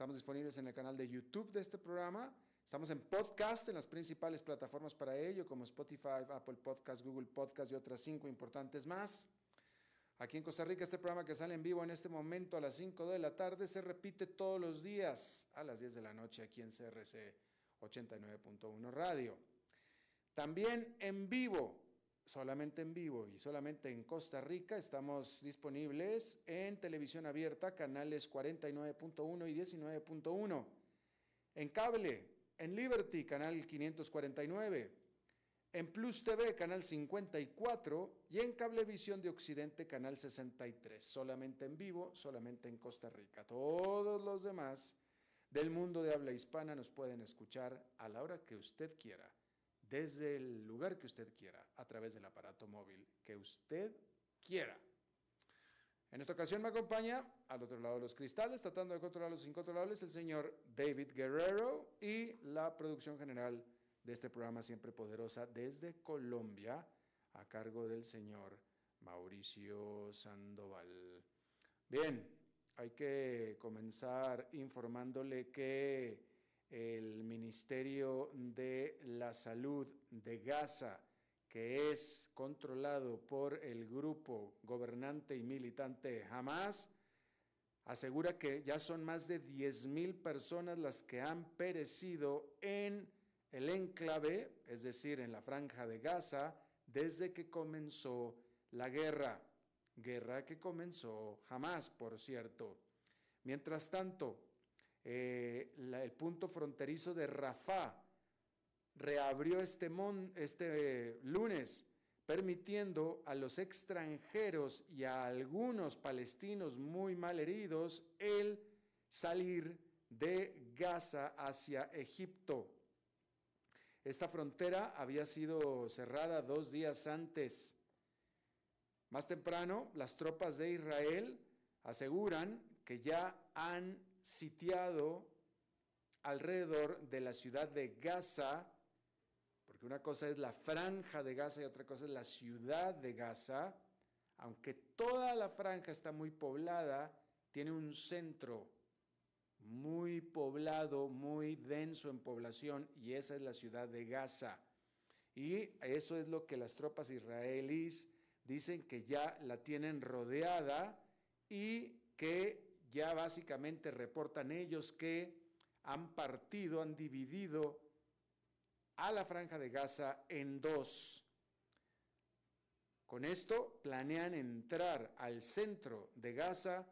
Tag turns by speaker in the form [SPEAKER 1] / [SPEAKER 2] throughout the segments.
[SPEAKER 1] Estamos disponibles en el canal de YouTube de este programa. Estamos en podcast en las principales plataformas para ello, como Spotify, Apple Podcast, Google Podcast y otras cinco importantes más. Aquí en Costa Rica, este programa que sale en vivo en este momento a las 5 de la tarde se repite todos los días a las 10 de la noche aquí en CRC 89.1 Radio. También en vivo solamente en vivo y solamente en Costa Rica. Estamos disponibles en televisión abierta, canales 49.1 y 19.1. En cable, en Liberty, canal 549. En Plus TV, canal 54. Y en Cablevisión de Occidente, canal 63. Solamente en vivo, solamente en Costa Rica. Todos los demás del mundo de habla hispana nos pueden escuchar a la hora que usted quiera desde el lugar que usted quiera, a través del aparato móvil que usted quiera. En esta ocasión me acompaña, al otro lado de los cristales, tratando de controlar los incontrolables, el señor David Guerrero y la producción general de este programa Siempre Poderosa desde Colombia, a cargo del señor Mauricio Sandoval. Bien, hay que comenzar informándole que el Ministerio de la Salud de Gaza, que es controlado por el grupo gobernante y militante Hamas, asegura que ya son más de 10.000 personas las que han perecido en el enclave, es decir, en la franja de Gaza, desde que comenzó la guerra. Guerra que comenzó Hamas, por cierto. Mientras tanto, eh, el punto fronterizo de Rafah reabrió este, este lunes, permitiendo a los extranjeros y a algunos palestinos muy mal heridos el salir de Gaza hacia Egipto. Esta frontera había sido cerrada dos días antes. Más temprano, las tropas de Israel aseguran que ya han sitiado alrededor de la ciudad de Gaza, porque una cosa es la franja de Gaza y otra cosa es la ciudad de Gaza, aunque toda la franja está muy poblada, tiene un centro muy poblado, muy denso en población, y esa es la ciudad de Gaza. Y eso es lo que las tropas israelíes dicen que ya la tienen rodeada y que ya básicamente reportan ellos que han partido, han dividido a la franja de Gaza en dos. Con esto planean entrar al centro de Gaza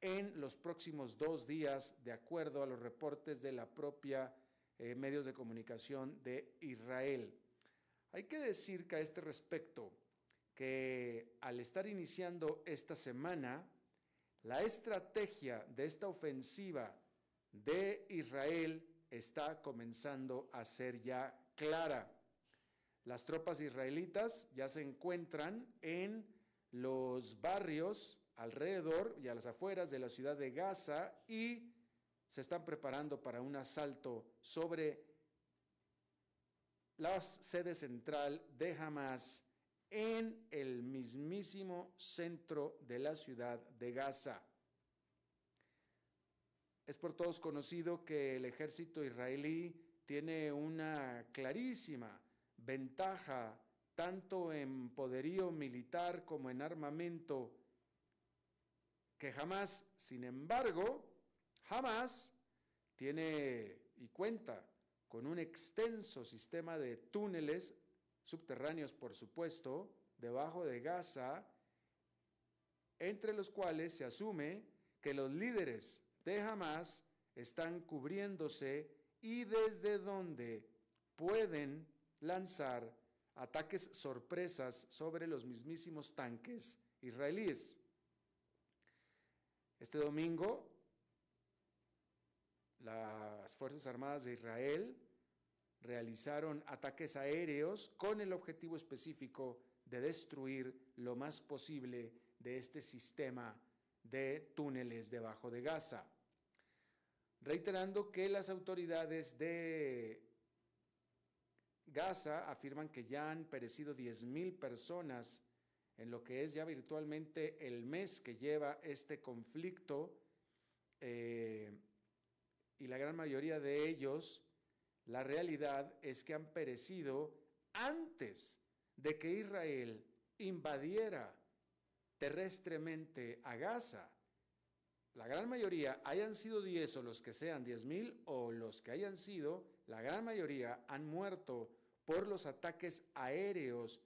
[SPEAKER 1] en los próximos dos días, de acuerdo a los reportes de la propia eh, medios de comunicación de Israel. Hay que decir que a este respecto, que al estar iniciando esta semana, la estrategia de esta ofensiva de Israel está comenzando a ser ya clara. Las tropas israelitas ya se encuentran en los barrios alrededor y a las afueras de la ciudad de Gaza y se están preparando para un asalto sobre la sede central de Hamas en el mismísimo centro de la ciudad de Gaza. Es por todos conocido que el ejército israelí tiene una clarísima ventaja tanto en poderío militar como en armamento, que jamás, sin embargo, jamás tiene y cuenta con un extenso sistema de túneles subterráneos, por supuesto, debajo de Gaza, entre los cuales se asume que los líderes de Hamas están cubriéndose y desde donde pueden lanzar ataques sorpresas sobre los mismísimos tanques israelíes. Este domingo, las Fuerzas Armadas de Israel realizaron ataques aéreos con el objetivo específico de destruir lo más posible de este sistema de túneles debajo de Gaza, reiterando que las autoridades de Gaza afirman que ya han perecido 10.000 personas en lo que es ya virtualmente el mes que lleva este conflicto eh, y la gran mayoría de ellos, la realidad es que han perecido antes de que Israel invadiera terrestremente a Gaza. La gran mayoría, hayan sido 10 o los que sean 10 mil o los que hayan sido, la gran mayoría han muerto por los ataques aéreos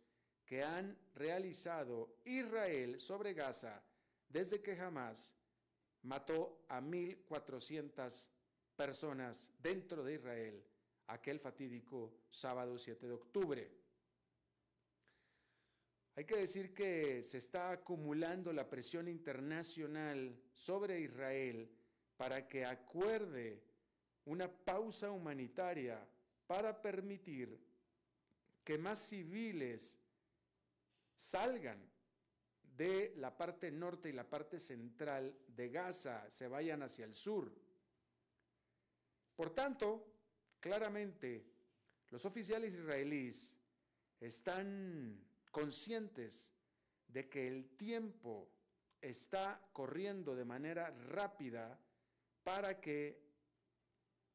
[SPEAKER 1] que han realizado Israel sobre Gaza desde que jamás mató a 1.400 personas dentro de Israel aquel fatídico sábado 7 de octubre. Hay que decir que se está acumulando la presión internacional sobre Israel para que acuerde una pausa humanitaria para permitir que más civiles salgan de la parte norte y la parte central de Gaza, se vayan hacia el sur. Por tanto, claramente, los oficiales israelíes están conscientes de que el tiempo está corriendo de manera rápida para que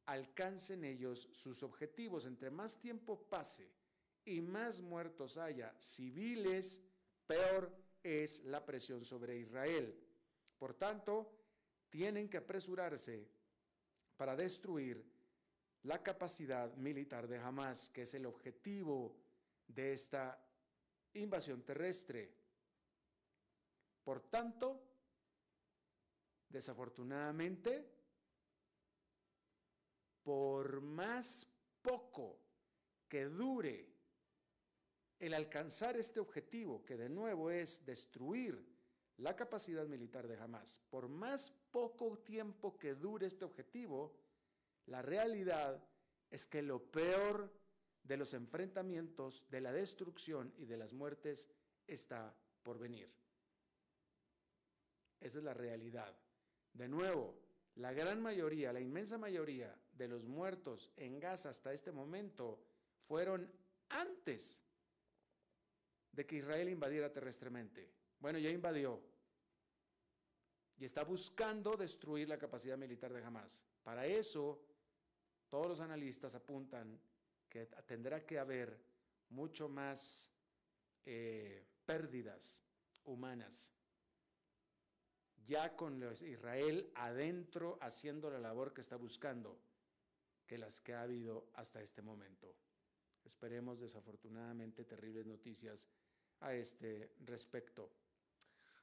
[SPEAKER 1] alcancen ellos sus objetivos. Entre más tiempo pase y más muertos haya civiles, peor es la presión sobre Israel. Por tanto, tienen que apresurarse para destruir la capacidad militar de Hamas, que es el objetivo de esta invasión terrestre. Por tanto, desafortunadamente, por más poco que dure el alcanzar este objetivo, que de nuevo es destruir la capacidad militar de Hamas, por más poco tiempo que dure este objetivo, la realidad es que lo peor de los enfrentamientos, de la destrucción y de las muertes está por venir. Esa es la realidad. De nuevo, la gran mayoría, la inmensa mayoría de los muertos en Gaza hasta este momento fueron antes de que Israel invadiera terrestremente. Bueno, ya invadió y está buscando destruir la capacidad militar de Hamas. Para eso, todos los analistas apuntan que tendrá que haber mucho más eh, pérdidas humanas, ya con Israel adentro haciendo la labor que está buscando, que las que ha habido hasta este momento. Esperemos desafortunadamente terribles noticias a este respecto.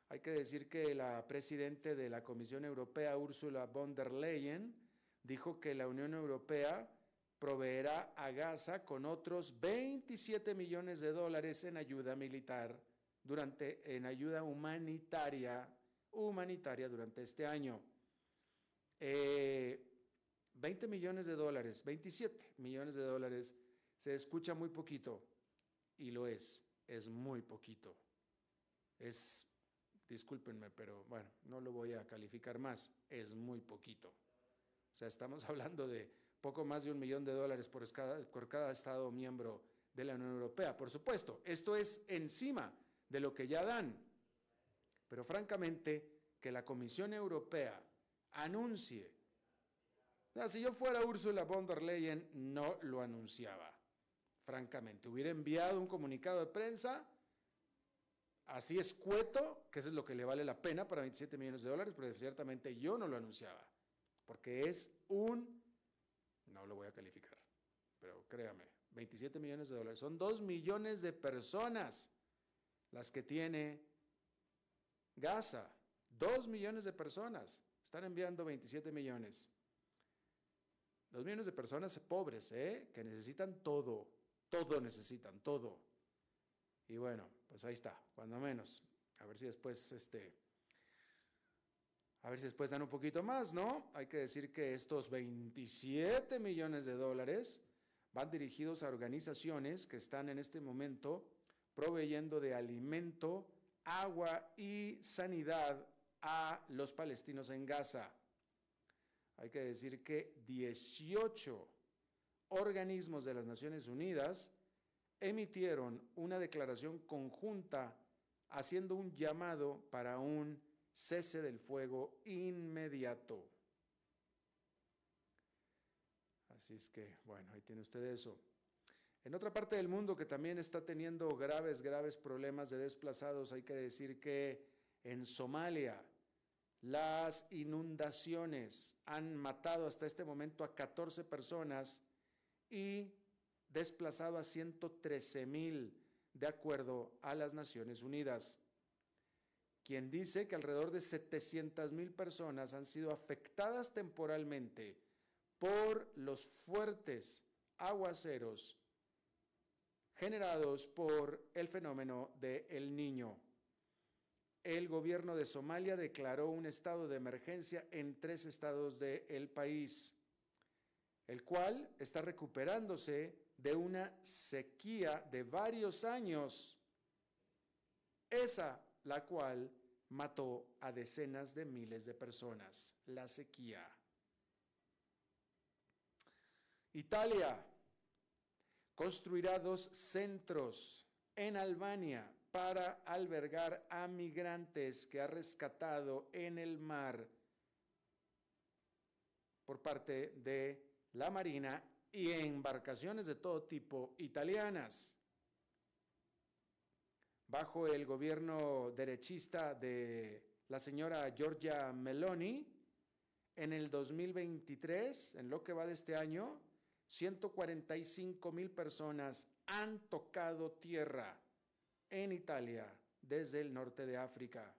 [SPEAKER 1] Hay que decir que la presidenta de la Comisión Europea, Ursula von der Leyen, dijo que la Unión Europea proveerá a Gaza con otros 27 millones de dólares en ayuda militar durante en ayuda humanitaria humanitaria durante este año. 20 eh, millones de dólares, 27 millones de dólares, se escucha muy poquito y lo es, es muy poquito. Es, discúlpenme, pero bueno, no lo voy a calificar más, es muy poquito. O sea, estamos hablando de poco más de un millón de dólares por cada, por cada Estado miembro de la Unión Europea. Por supuesto, esto es encima de lo que ya dan. Pero francamente, que la Comisión Europea anuncie, si yo fuera Ursula von der Leyen, no lo anunciaba, francamente. Hubiera enviado un comunicado de prensa así escueto, que eso es lo que le vale la pena para 27 millones de dólares, pero ciertamente yo no lo anunciaba, porque es un no lo voy a calificar, pero créame, 27 millones de dólares. Son 2 millones de personas las que tiene Gaza. Dos millones de personas. Están enviando 27 millones. Dos millones de personas pobres, ¿eh? que necesitan todo. Todo necesitan, todo. Y bueno, pues ahí está, cuando menos. A ver si después, este, a ver si después dan un poquito más, ¿no? Hay que decir que estos 27 millones de dólares van dirigidos a organizaciones que están en este momento proveyendo de alimento, agua y sanidad a los palestinos en Gaza. Hay que decir que 18 organismos de las Naciones Unidas emitieron una declaración conjunta haciendo un llamado para un cese del fuego inmediato. Así es que, bueno, ahí tiene usted eso. En otra parte del mundo que también está teniendo graves, graves problemas de desplazados, hay que decir que en Somalia las inundaciones han matado hasta este momento a 14 personas y desplazado a 113 mil, de acuerdo a las Naciones Unidas, quien dice que alrededor de 700 mil personas han sido afectadas temporalmente por los fuertes aguaceros generados por el fenómeno de El Niño. El gobierno de Somalia declaró un estado de emergencia en tres estados del país, el cual está recuperándose de una sequía de varios años, esa la cual mató a decenas de miles de personas, la sequía. Italia construirá dos centros en Albania para albergar a migrantes que ha rescatado en el mar por parte de la Marina y embarcaciones de todo tipo italianas. Bajo el gobierno derechista de la señora Giorgia Meloni, en el 2023, en lo que va de este año, 145 mil personas han tocado tierra en Italia desde el norte de África.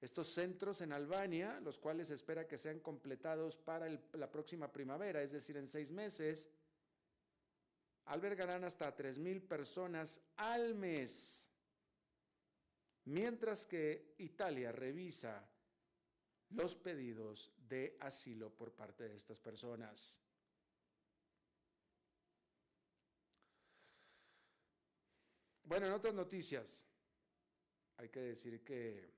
[SPEAKER 1] Estos centros en Albania, los cuales espera que sean completados para la próxima primavera, es decir, en seis meses, albergarán hasta mil personas al mes, mientras que Italia revisa los pedidos de asilo por parte de estas personas. Bueno, en otras noticias, hay que decir que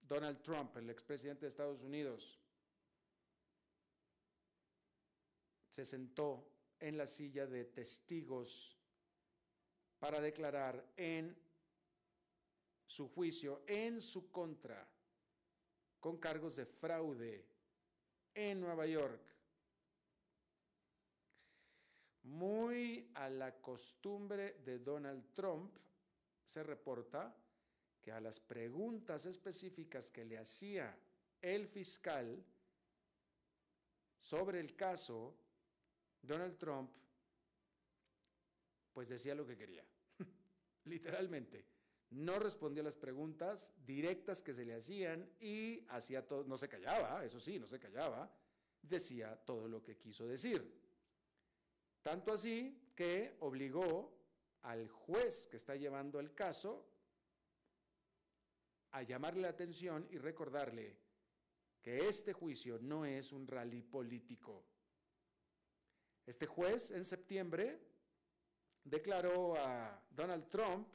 [SPEAKER 1] Donald Trump, el expresidente de Estados Unidos, se sentó en la silla de testigos para declarar en su juicio en su contra con cargos de fraude en Nueva York. Muy a la costumbre de Donald Trump, se reporta que a las preguntas específicas que le hacía el fiscal sobre el caso, Donald Trump pues decía lo que quería, literalmente. No respondió a las preguntas directas que se le hacían y hacía todo, no se callaba, eso sí, no se callaba, decía todo lo que quiso decir. Tanto así que obligó al juez que está llevando el caso a llamarle la atención y recordarle que este juicio no es un rally político. Este juez en septiembre declaró a Donald Trump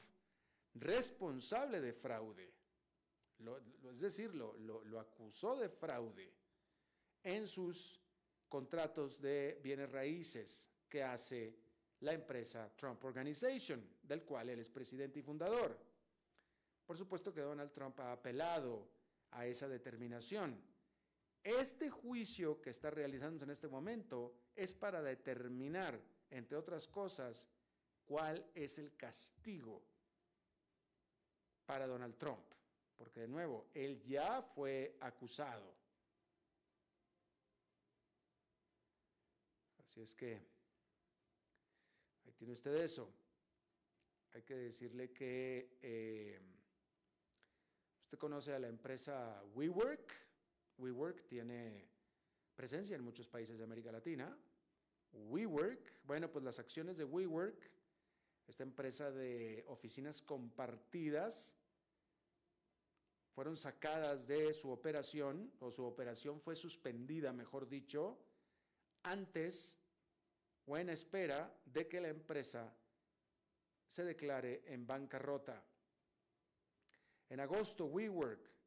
[SPEAKER 1] responsable de fraude, es decir, lo acusó de fraude en sus contratos de bienes raíces que hace la empresa Trump Organization, del cual él es presidente y fundador. Por supuesto que Donald Trump ha apelado a esa determinación. Este juicio que está realizándose en este momento es para determinar, entre otras cosas, cuál es el castigo para Donald Trump. Porque de nuevo, él ya fue acusado. Así es que Ahí tiene usted eso. hay que decirle que eh, usted conoce a la empresa WeWork. WeWork tiene presencia en muchos países de América Latina. WeWork, bueno, pues las acciones de WeWork, esta empresa de oficinas compartidas, fueron sacadas de su operación, o su operación fue suspendida, mejor dicho, antes o en espera de que la empresa se declare en bancarrota. En agosto, WeWork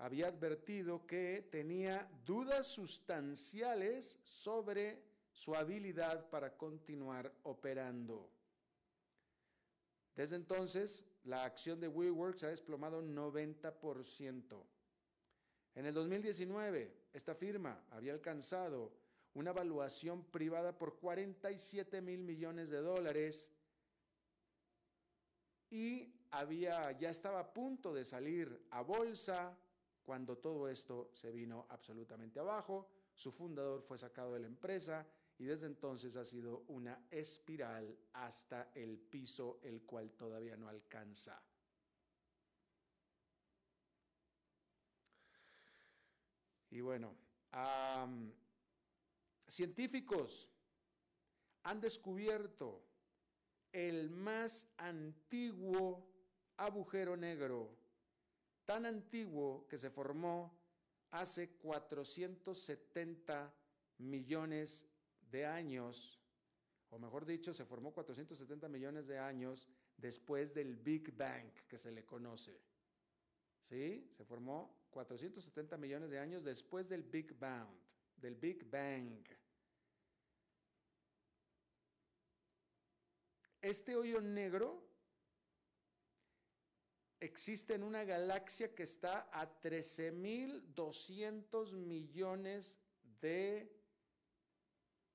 [SPEAKER 1] había advertido que tenía dudas sustanciales sobre su habilidad para continuar operando. Desde entonces, la acción de WeWork se ha desplomado 90%. En el 2019, esta firma había alcanzado una evaluación privada por 47 mil millones de dólares y había, ya estaba a punto de salir a bolsa cuando todo esto se vino absolutamente abajo. Su fundador fue sacado de la empresa y desde entonces ha sido una espiral hasta el piso, el cual todavía no alcanza. Y bueno, científicos han descubierto el más antiguo agujero negro, tan antiguo que se formó hace 470 millones de años, o mejor dicho, se formó 470 millones de años después del Big Bang que se le conoce. ¿Sí? Se formó 470 millones de años después del Big Bang, del Big Bang. Este hoyo negro existe en una galaxia que está a 13.200 millones de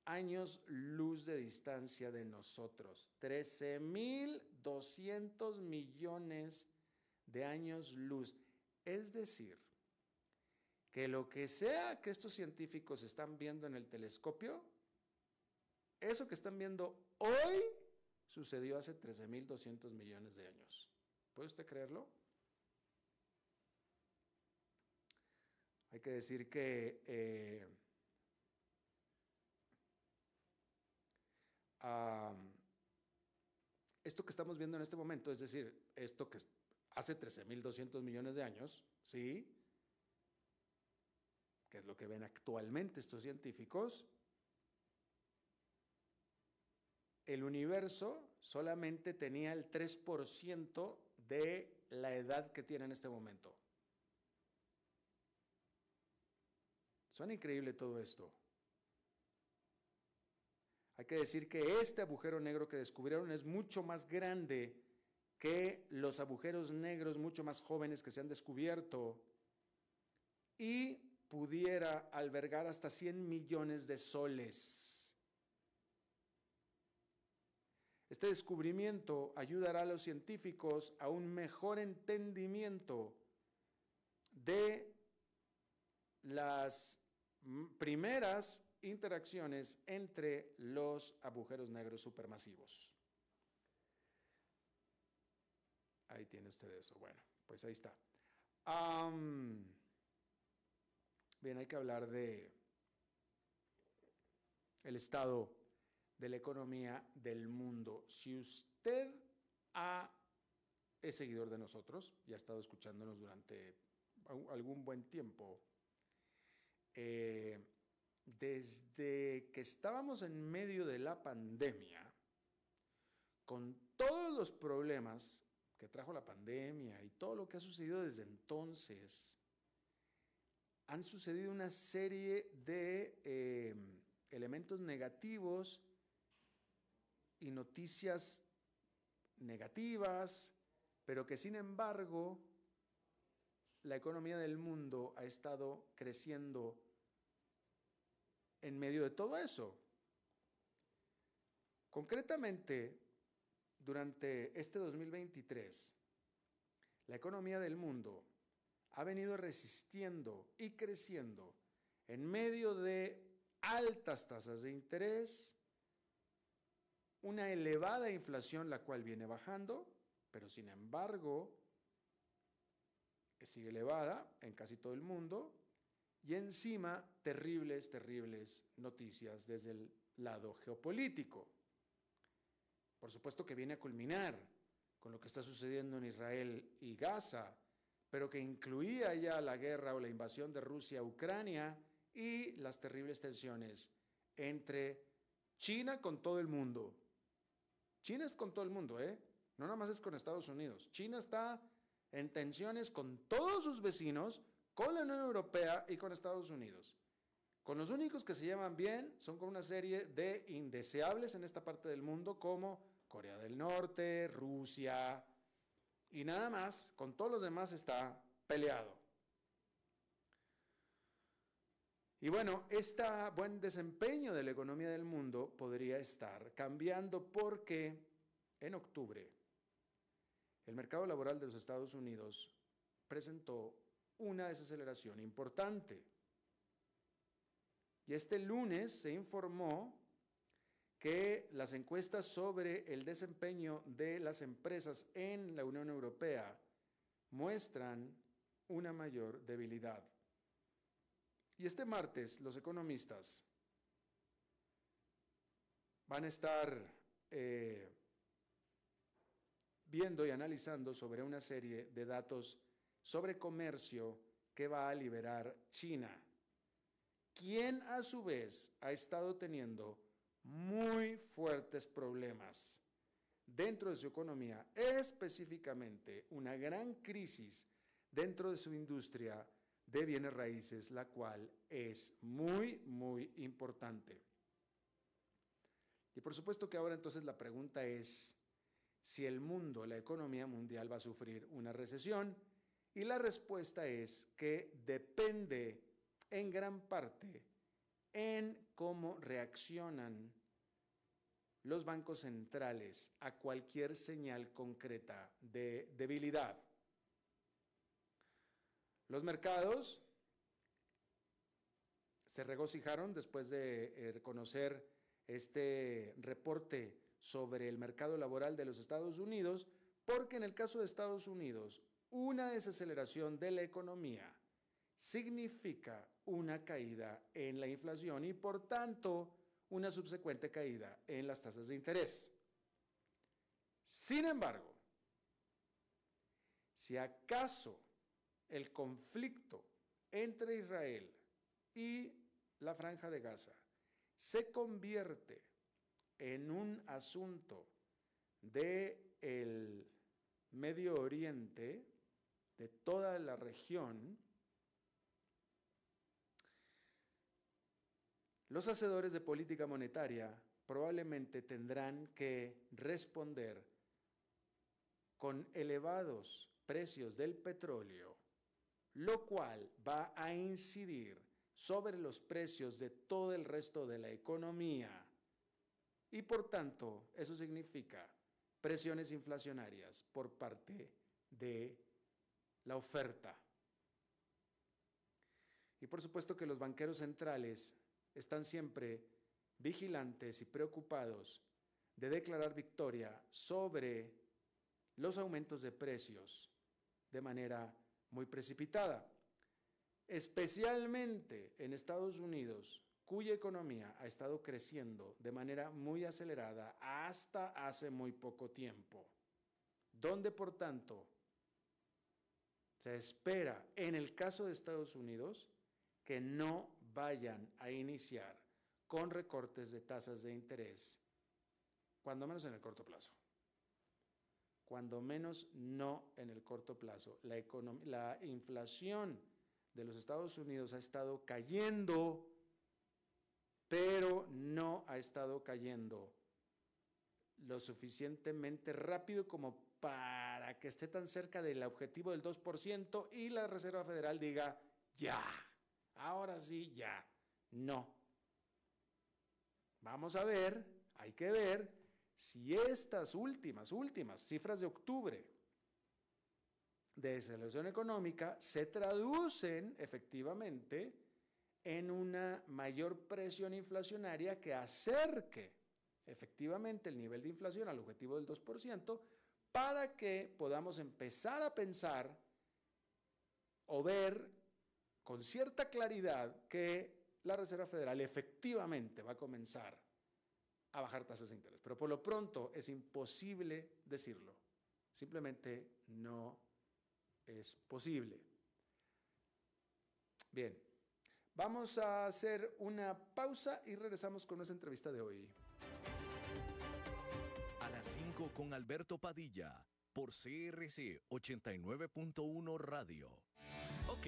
[SPEAKER 1] años luz de distancia de nosotros. 13.200 millones de años luz. Es decir, que lo que sea que estos científicos están viendo en el telescopio, eso que están viendo hoy sucedió hace 13.200 millones de años. ¿Puede usted creerlo? Hay que decir que eh, esto que estamos viendo en este momento, es decir, esto que hace 13.200 millones de años, ¿sí? Que es lo que ven actualmente estos científicos, el universo solamente tenía el 3% de la edad que tiene en este momento. Suena increíble todo esto. Hay que decir que este agujero negro que descubrieron es mucho más grande que los agujeros negros mucho más jóvenes que se han descubierto y pudiera albergar hasta 100 millones de soles. Este descubrimiento ayudará a los científicos a un mejor entendimiento de las primeras interacciones entre los agujeros negros supermasivos. Ahí tiene usted eso. Bueno, pues ahí está. bien, hay que hablar de el estado de la economía del mundo. Si usted es seguidor de nosotros y ha estado escuchándonos durante algún buen tiempo, eh, desde que estábamos en medio de la pandemia, con todos los problemas que trajo la pandemia y todo lo que ha sucedido desde entonces, han sucedido una serie de eh, elementos negativos y noticias negativas, pero que sin embargo la economía del mundo ha estado creciendo en medio de todo eso. Concretamente, durante este 2023, la economía del mundo ha venido resistiendo y creciendo en medio de altas tasas de interés, una elevada inflación la cual viene bajando, pero sin embargo sigue elevada en casi todo el mundo y encima terribles, terribles noticias desde el lado geopolítico. Por supuesto que viene a culminar con lo que está sucediendo en Israel y Gaza, pero que incluía ya la guerra o la invasión de Rusia a Ucrania y las terribles tensiones entre China con todo el mundo. China es con todo el mundo, ¿eh? No nada más es con Estados Unidos. China está en tensiones con todos sus vecinos, con la Unión Europea y con Estados Unidos. Con los únicos que se llevan bien son con una serie de indeseables en esta parte del mundo como Corea del Norte, Rusia y nada más. Con todos los demás está peleado. Y bueno, este buen desempeño de la economía del mundo podría estar cambiando porque en octubre el mercado laboral de los Estados Unidos presentó una desaceleración importante. Y este lunes se informó que las encuestas sobre el desempeño de las empresas en la Unión Europea muestran una mayor debilidad. Y este martes los economistas van a estar eh, viendo y analizando sobre una serie de datos sobre comercio que va a liberar China, quien a su vez ha estado teniendo muy fuertes problemas dentro de su economía, específicamente una gran crisis dentro de su industria de bienes raíces, la cual es muy, muy importante. Y por supuesto que ahora entonces la pregunta es si el mundo, la economía mundial va a sufrir una recesión. Y la respuesta es que depende en gran parte en cómo reaccionan los bancos centrales a cualquier señal concreta de debilidad. Los mercados se regocijaron después de eh, reconocer este reporte sobre el mercado laboral de los Estados Unidos, porque en el caso de Estados Unidos, una desaceleración de la economía significa una caída en la inflación y por tanto una subsecuente caída en las tasas de interés. Sin embargo, si acaso el conflicto entre Israel y la franja de Gaza se convierte en un asunto de el Medio Oriente, de toda la región, los hacedores de política monetaria probablemente tendrán que responder con elevados precios del petróleo lo cual va a incidir sobre los precios de todo el resto de la economía. Y por tanto, eso significa presiones inflacionarias por parte de la oferta. Y por supuesto que los banqueros centrales están siempre vigilantes y preocupados de declarar victoria sobre los aumentos de precios de manera muy precipitada, especialmente en Estados Unidos, cuya economía ha estado creciendo de manera muy acelerada hasta hace muy poco tiempo, donde por tanto se espera, en el caso de Estados Unidos, que no vayan a iniciar con recortes de tasas de interés, cuando menos en el corto plazo cuando menos no en el corto plazo. La, la inflación de los Estados Unidos ha estado cayendo, pero no ha estado cayendo lo suficientemente rápido como para que esté tan cerca del objetivo del 2% y la Reserva Federal diga, ya, ahora sí, ya, no. Vamos a ver, hay que ver si estas últimas, últimas cifras de octubre de desaceleración económica se traducen efectivamente en una mayor presión inflacionaria que acerque efectivamente el nivel de inflación al objetivo del 2% para que podamos empezar a pensar o ver con cierta claridad que la Reserva Federal efectivamente va a comenzar a bajar tasas de interés. Pero por lo pronto es imposible decirlo. Simplemente no es posible. Bien, vamos a hacer una pausa y regresamos con nuestra entrevista de hoy.
[SPEAKER 2] A las 5 con Alberto Padilla por CRC 89.1 Radio. Ok,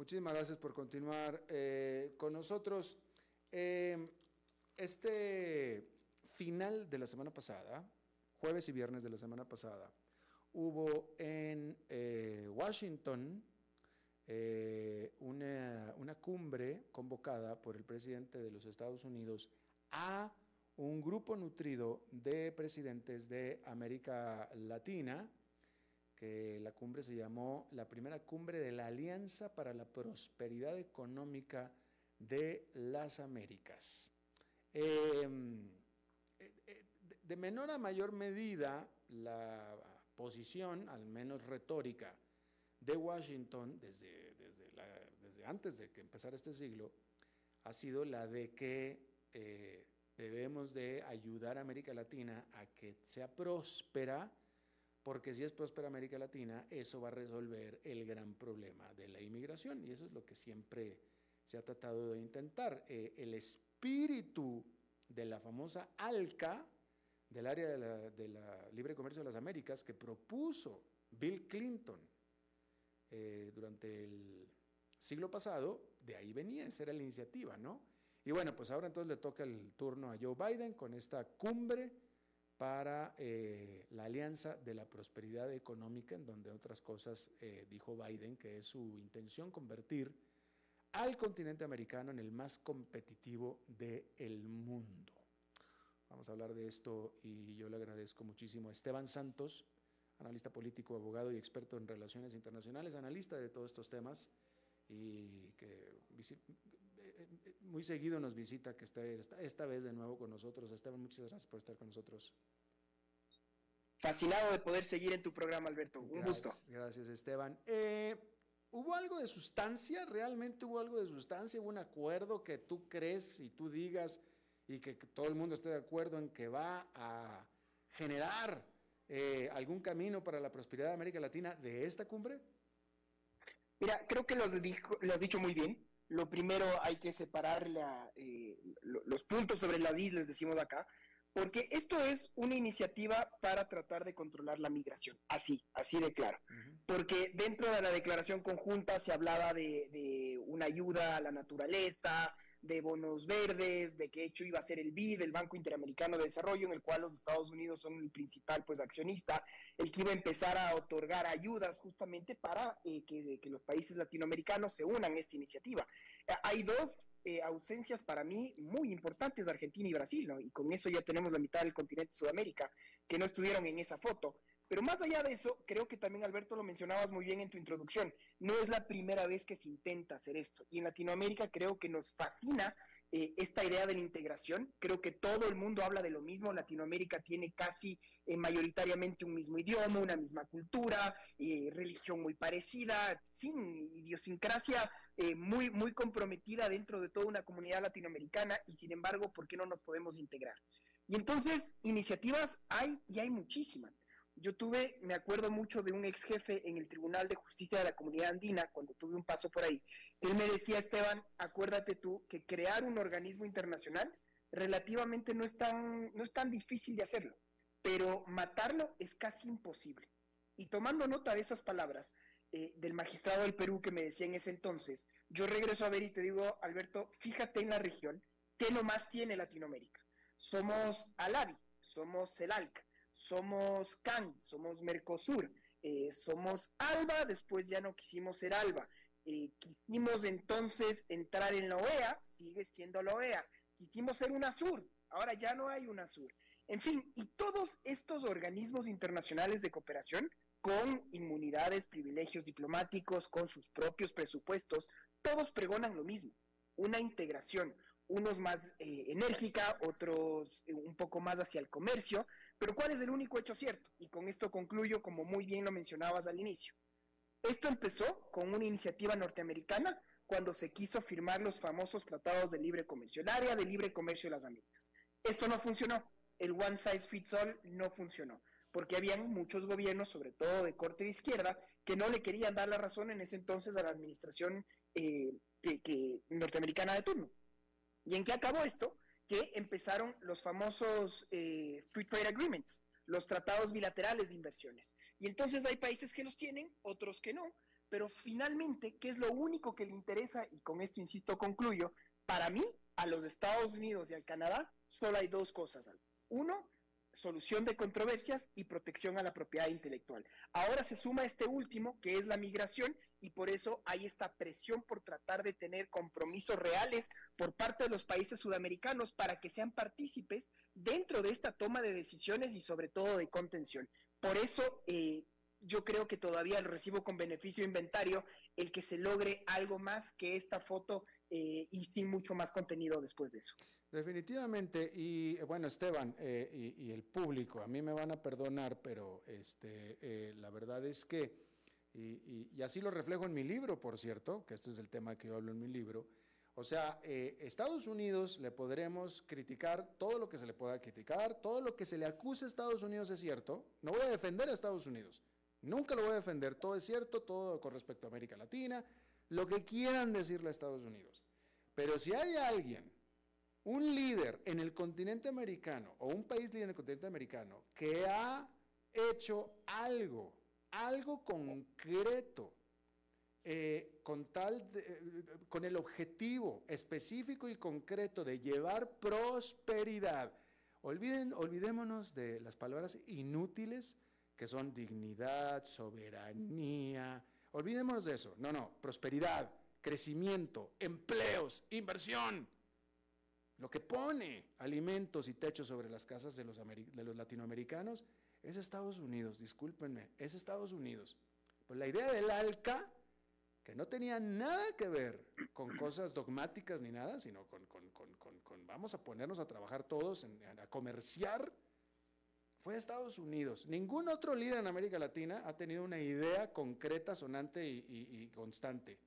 [SPEAKER 1] Muchísimas gracias por continuar eh, con nosotros. Eh, este final de la semana pasada, jueves y viernes de la semana pasada, hubo en eh, Washington una, una cumbre convocada por el presidente de los Estados Unidos a un grupo nutrido de presidentes de América Latina, que la cumbre se llamó la primera cumbre de la Alianza para la Prosperidad Económica de las Américas. Em, eh, eh, de menor a mayor medida, la posición, al menos retórica, de Washington desde, desde, antes de que empezara este siglo, ha sido la de que eh, debemos de ayudar a América Latina a que sea próspera porque si es próspera América Latina, eso va a resolver el gran problema de la inmigración y eso es lo que siempre se ha tratado de intentar. Eh, el espíritu de la famosa ALCA, del área de la, libre comercio de las Américas, que propuso Bill Clinton eh, durante el siglo pasado, de ahí venía, esa era la iniciativa, ¿no? Y bueno, pues ahora entonces le toca el turno a Joe Biden con esta cumbre para eh, la Alianza de la Prosperidad Económica, en donde otras cosas eh, dijo Biden que es su intención convertir al continente americano en el más competitivo del mundo. Vamos a hablar de esto y yo le agradezco muchísimo a Esteban Santos, analista político, abogado y experto en relaciones internacionales, analista de todos estos temas y que muy seguido nos visita, que está esta, vez de nuevo con nosotros. Esteban, muchas gracias por estar con nosotros.
[SPEAKER 3] Fascinado de poder seguir en tu programa, Alberto. Un gusto.
[SPEAKER 1] Gracias, Esteban. Eh, ¿Hubo algo de sustancia? ¿Realmente hubo algo de sustancia? ¿Hubo un acuerdo que tú crees y tú digas y que todo el mundo esté de acuerdo en que va a generar eh, algún camino para la prosperidad de América Latina de esta cumbre?
[SPEAKER 3] Mira, creo que lo has dicho muy bien. Lo primero hay que separar eh, los puntos sobre la islas, decimos acá, porque esto es una iniciativa para tratar de controlar la migración, así, así de claro. Porque dentro de la declaración conjunta se hablaba de, de una ayuda a la naturaleza, de bonos verdes, de que hecho iba a ser el BID, el Banco Interamericano de Desarrollo, en el cual los Estados Unidos son el principal pues accionista, el que iba a empezar a otorgar ayudas justamente para eh, que, los países latinoamericanos se unan a esta iniciativa. Eh, hay dos eh, ausencias para mí muy importantes de Argentina y Brasil, y con eso ya tenemos la mitad del continente Sudamérica que no estuvieron en esa foto. Pero más allá de eso, creo que también Alberto lo mencionabas muy bien en tu introducción, no es la primera vez que se intenta hacer esto. Y en Latinoamérica creo que nos fascina eh, esta idea de la integración. Creo que todo el mundo habla de lo mismo. Latinoamérica tiene casi eh, mayoritariamente un mismo idioma, una misma cultura, eh, religión muy parecida, sin idiosincrasia muy, muy comprometida dentro de toda una comunidad latinoamericana y sin embargo, ¿por qué no nos podemos integrar? Y entonces, iniciativas hay y hay muchísimas. Yo tuve, me acuerdo mucho de un ex jefe en el Tribunal de Justicia de la Comunidad Andina, cuando tuve un paso por ahí. Él me decía, Esteban, acuérdate tú que crear un organismo internacional relativamente no es tan, no es tan difícil de hacerlo, pero matarlo es casi imposible. Y tomando nota de esas palabras eh, del magistrado del Perú que me decía en ese entonces, yo regreso a ver y te digo, Alberto, fíjate en la región, ¿qué nomás tiene Latinoamérica? Somos Alavi, somos CELALC, somos CAN, somos Mercosur, eh, somos ALBA, después ya no quisimos ser ALBA. Eh, quisimos entonces entrar en la OEA, sigue siendo la OEA. Quisimos ser UNASUR, ahora ya no hay UNASUR. En fin, y todos estos organismos internacionales de cooperación, con inmunidades, privilegios diplomáticos, con sus propios presupuestos, todos pregonan lo mismo, una integración, unos más eh, enérgica, otros un poco más hacia el comercio, pero ¿cuál es el único hecho cierto? Y con esto concluyo, como muy bien lo mencionabas al inicio. Esto empezó con una iniciativa norteamericana cuando se quiso firmar los famosos tratados de libre comercio, el área de libre comercio de las Américas. Esto no funcionó, el one size fits all no funcionó, porque habían muchos gobiernos, sobre todo de corte de izquierda, que no le querían dar la razón en ese entonces a la administración eh, norteamericana de turno. ¿Y en qué acabó esto? que empezaron los famosos eh, Free Trade Agreements, los tratados bilaterales de inversiones. Y entonces hay países que los tienen, otros que no, pero finalmente, ¿qué es lo único que le interesa? Y con esto, insisto, concluyo, para mí, a los Estados Unidos y al Canadá, solo hay dos cosas. Uno, solución de controversias y protección a la propiedad intelectual. Ahora se suma este último, que es la migración, y por eso hay esta presión por tratar de tener compromisos reales por parte de los países sudamericanos para que sean partícipes dentro de esta toma de decisiones y sobre todo de contención. Por eso eh, yo creo que todavía lo recibo con beneficio inventario el que se logre algo más que esta foto eh, y sin mucho más contenido después de eso.
[SPEAKER 1] Definitivamente, y eh, bueno, Esteban eh, y, el público, a mí me van a perdonar, pero este, eh, la verdad es que, y, así lo reflejo en mi libro, por cierto, que este es el tema que yo hablo en mi libro, o sea, Estados Unidos le podremos criticar todo lo que se le pueda criticar, todo lo que se le acuse a Estados Unidos es cierto, no voy a defender a Estados Unidos, nunca lo voy a defender, todo es cierto, todo con respecto a América Latina, lo que quieran decirle a Estados Unidos, pero si hay alguien un líder en el continente americano o un país líder en el continente americano que ha hecho algo, algo concreto, eh, con, tal con el objetivo específico y concreto de llevar prosperidad. Olviden, olvidémonos de las palabras inútiles que son dignidad, soberanía. Olvidémonos de eso. No, no, prosperidad, crecimiento, empleos, inversión lo que pone alimentos y techos sobre las casas de los, de los latinoamericanos es Estados Unidos, discúlpenme, es Estados Unidos. Pues la idea del ALCA, que no tenía nada que ver con cosas dogmáticas ni nada, sino con, vamos a ponernos a trabajar todos, a comerciar, fue Estados Unidos. Ningún otro líder en América Latina ha tenido una idea concreta, sonante y, constante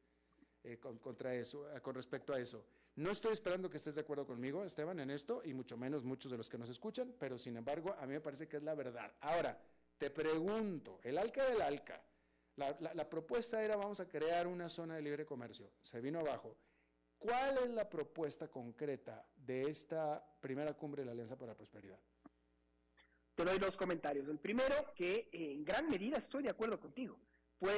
[SPEAKER 1] eh, contra eso, con respecto a eso. No estoy esperando que estés de acuerdo conmigo, Esteban, en esto, y mucho menos muchos de los que nos escuchan, pero sin embargo, a mí me parece que es la verdad. Ahora, te pregunto, el ALCA del ALCA, la, propuesta era vamos a crear una zona de libre comercio, se vino abajo. ¿Cuál es la propuesta concreta de esta primera cumbre de la Alianza para la Prosperidad?
[SPEAKER 3] Te doy dos comentarios. El primero, que en gran medida estoy de acuerdo contigo.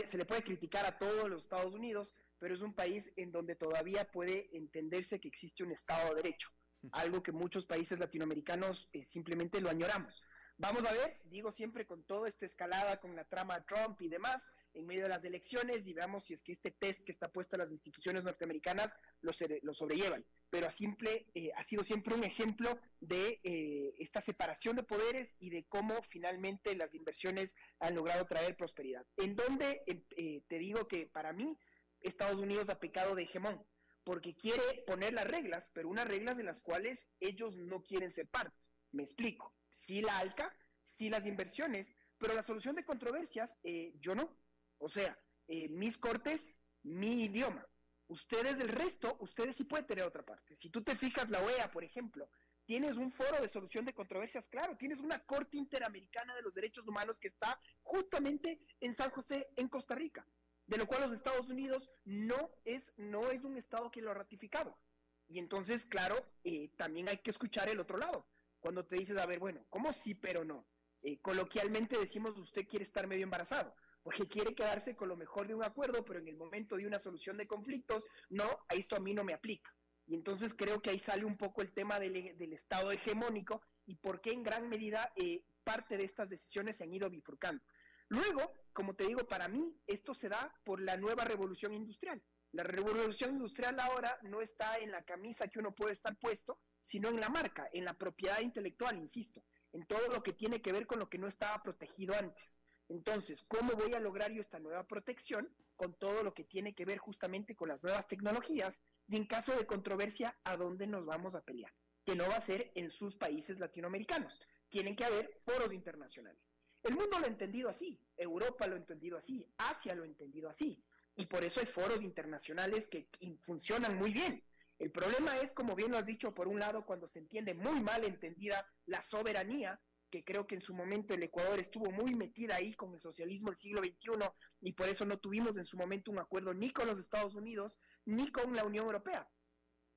[SPEAKER 3] se le puede criticar a todos los Estados Unidos, pero es un país en donde todavía puede entenderse que existe un Estado de Derecho, algo que muchos países latinoamericanos eh, simplemente lo añoramos. Vamos a ver, digo siempre con toda esta escalada con la trama Trump y demás, en medio de las elecciones y veamos si es que este test que está puesto a las instituciones norteamericanas lo, lo sobrellevan. Pero a simple, eh, ha sido siempre un ejemplo de eh, esta separación de poderes y de cómo finalmente las inversiones han logrado traer prosperidad. En donde te digo que para mí Estados Unidos ha pecado de hegemón, porque quiere poner las reglas, pero unas reglas de las cuales ellos no quieren ser parte. Me explico. Sí la ALCA, sí las inversiones, pero la solución de controversias, eh, yo no. O sea, eh, mis cortes, mi idioma. Ustedes del resto, ustedes sí pueden tener otra parte. Si tú te fijas, la OEA, por ejemplo, tienes un foro de solución de controversias, claro, tienes una Corte Interamericana de los Derechos Humanos que está justamente en San José, en Costa Rica, de lo cual los Estados Unidos no es, no es un Estado que lo ha ratificado. Y entonces, claro, eh, también hay que escuchar el otro lado. Cuando te dices, a ver, bueno, ¿cómo sí, pero no? Eh, coloquialmente decimos, usted quiere estar medio embarazado, porque quiere quedarse con lo mejor de un acuerdo, pero en el momento de una solución de conflictos, no, a esto a mí no me aplica. Y entonces creo que ahí sale un poco el tema del, del Estado hegemónico y por qué en gran medida eh, parte de estas decisiones se han ido bifurcando. Luego, como te digo, para mí esto se da por la nueva revolución industrial. La revolución industrial ahora no está en la camisa que uno puede estar puesto, sino en la marca, en la propiedad intelectual, insisto, en todo lo que tiene que ver con lo que no estaba protegido antes. Entonces, ¿cómo voy a lograr yo esta nueva protección con todo lo que tiene que ver justamente con las nuevas tecnologías y en caso de controversia, ¿a dónde nos vamos a pelear? Que no va a ser en sus países latinoamericanos. Tienen que haber foros internacionales. El mundo lo ha entendido así, Europa lo ha entendido así, Asia lo ha entendido así. Y por eso hay foros internacionales que funcionan muy bien. El problema es, como bien lo has dicho, por un lado, cuando se entiende muy mal entendida la soberanía, que creo que en su momento el Ecuador estuvo muy metida ahí con el socialismo del siglo XXI y por eso no tuvimos en su momento un acuerdo ni con los Estados Unidos ni con la Unión Europea,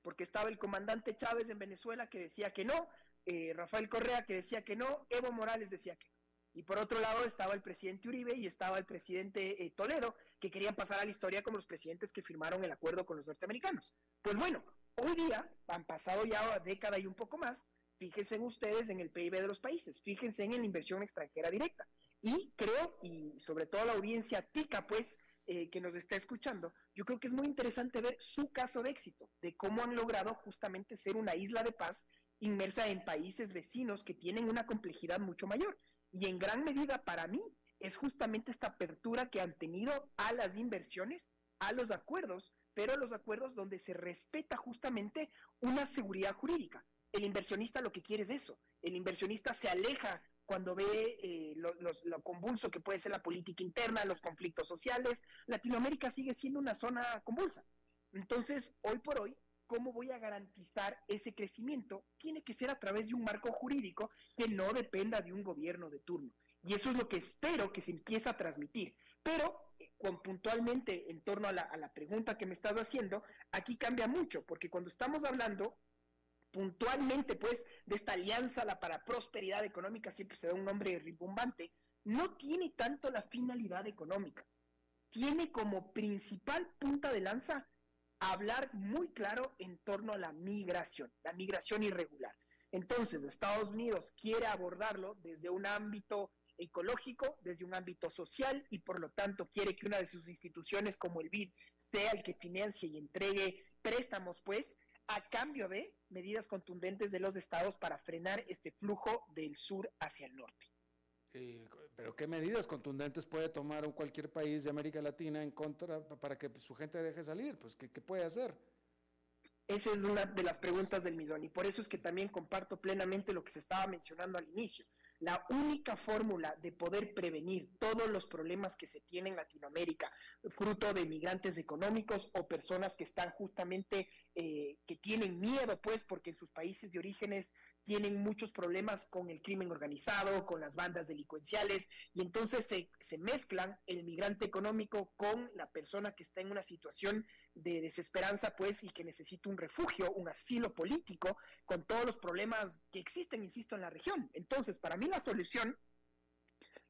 [SPEAKER 3] porque estaba el comandante Chávez en Venezuela que decía que no, eh, Rafael Correa que decía que no, Evo Morales decía que no. Y por otro lado estaba el presidente Uribe y estaba el presidente eh, Toledo, que querían pasar a la historia como los presidentes que firmaron el acuerdo con los norteamericanos. Pues bueno, hoy día, han pasado ya década y un poco más, fíjense ustedes en el PIB de los países, fíjense en la inversión extranjera directa. Y creo, y sobre todo la audiencia tica, pues, eh, que nos está escuchando, yo creo que es muy interesante ver su caso de éxito, de cómo han logrado justamente ser una isla de paz inmersa en países vecinos que tienen una complejidad mucho mayor. Y en gran medida para mí es justamente esta apertura que han tenido a las inversiones, a los acuerdos, pero los acuerdos donde se respeta justamente una seguridad jurídica. El inversionista lo que quiere es eso. El inversionista se aleja cuando ve eh, lo, convulso que puede ser la política interna, los conflictos sociales, Latinoamérica sigue siendo una zona convulsa. Entonces, hoy por hoy, ¿cómo voy a garantizar ese crecimiento? Tiene que ser a través de un marco jurídico que no dependa de un gobierno de turno. Y eso es lo que espero que se empiece a transmitir. Pero eh, puntualmente en torno a la, pregunta que me estás haciendo, aquí cambia mucho, porque cuando estamos hablando puntualmente, pues, de esta alianza la para prosperidad económica, siempre se da un nombre rimbombante, no tiene tanto la finalidad económica. Tiene como principal punta de lanza hablar muy claro en torno a la migración, la migración irregular. Entonces, Estados Unidos quiere abordarlo desde un ámbito ecológico, desde un ámbito social y por lo tanto quiere que una de sus instituciones como el BID sea el que financie y entregue préstamos, pues, a cambio de medidas contundentes de los estados para frenar este flujo del sur hacia el norte.
[SPEAKER 1] Pero ¿qué medidas contundentes puede tomar cualquier país de América Latina en contra para que su gente deje salir? Pues ¿qué, qué puede hacer?
[SPEAKER 3] Esa es una de las preguntas del millón y por eso es que también comparto plenamente lo que se estaba mencionando al inicio. La única fórmula de poder prevenir todos los problemas que se tienen en Latinoamérica, fruto de migrantes económicos o personas que están justamente, eh, que tienen miedo, pues, porque en sus países de orígenes tienen muchos problemas con el crimen organizado, con las bandas delincuenciales, y entonces se, se, mezclan el migrante económico con la persona que está en una situación de desesperanza, pues, y que necesita un refugio, un asilo político, con todos los problemas que existen, insisto, en la región. Entonces, para mí la solución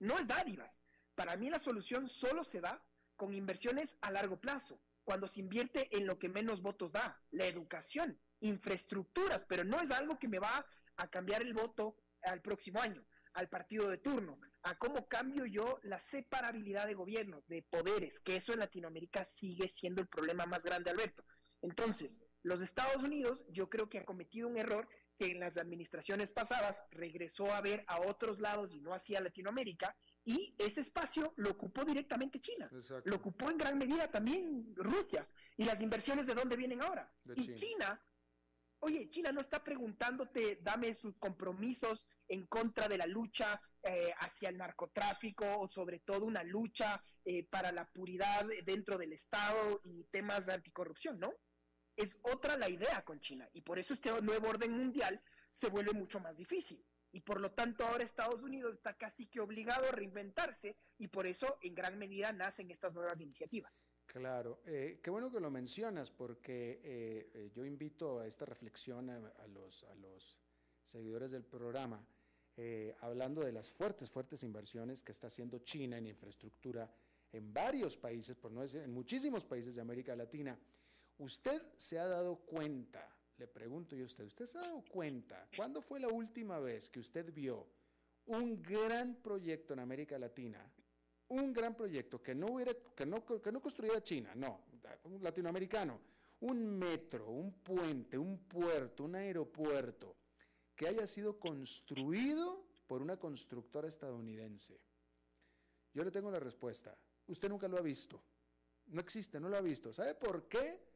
[SPEAKER 3] no es dádivas, para mí la solución solo se da con inversiones a largo plazo, cuando se invierte en lo que menos votos da, la educación, infraestructuras, pero no es algo que me va a cambiar el voto al próximo año, al partido de turno, a cómo cambio yo la separabilidad de gobiernos, de poderes, que eso en Latinoamérica sigue siendo el problema más grande, Alberto. Entonces, los Estados Unidos yo creo que ha cometido un error que en las administraciones pasadas regresó a ver a otros lados y no hacia Latinoamérica, y ese espacio lo ocupó directamente China, lo ocupó en gran medida también Rusia. ¿Y las inversiones de dónde vienen ahora? y China. Oye, China no está preguntándote, dame sus compromisos en contra de la lucha eh, hacia el narcotráfico o sobre todo una lucha eh, para la puridad dentro del Estado y temas de anticorrupción, ¿no? Es otra la idea con China y por eso este nuevo orden mundial se vuelve mucho más difícil. Y por lo tanto ahora Estados Unidos está casi que obligado a reinventarse y por eso en gran medida nacen estas nuevas iniciativas.
[SPEAKER 1] Claro, eh, qué bueno que lo mencionas porque eh, eh, yo invito a esta reflexión a, los, a los seguidores del programa, hablando de las fuertes, fuertes inversiones que está haciendo China en infraestructura en varios países, por no decir en muchísimos países de América Latina. ¿Usted se ha dado cuenta le pregunto yo a usted, ¿usted se ha dado cuenta cuándo fue la última vez que usted vio un gran proyecto en América Latina? Un gran proyecto que no, hubiera, que no, que no construyera China, no, un latinoamericano, un metro, un puente, un puerto, un aeropuerto, que haya sido construido por una constructora estadounidense. Yo le tengo la respuesta. Usted nunca lo ha visto. No existe, no lo ha visto. ¿Sabe por qué?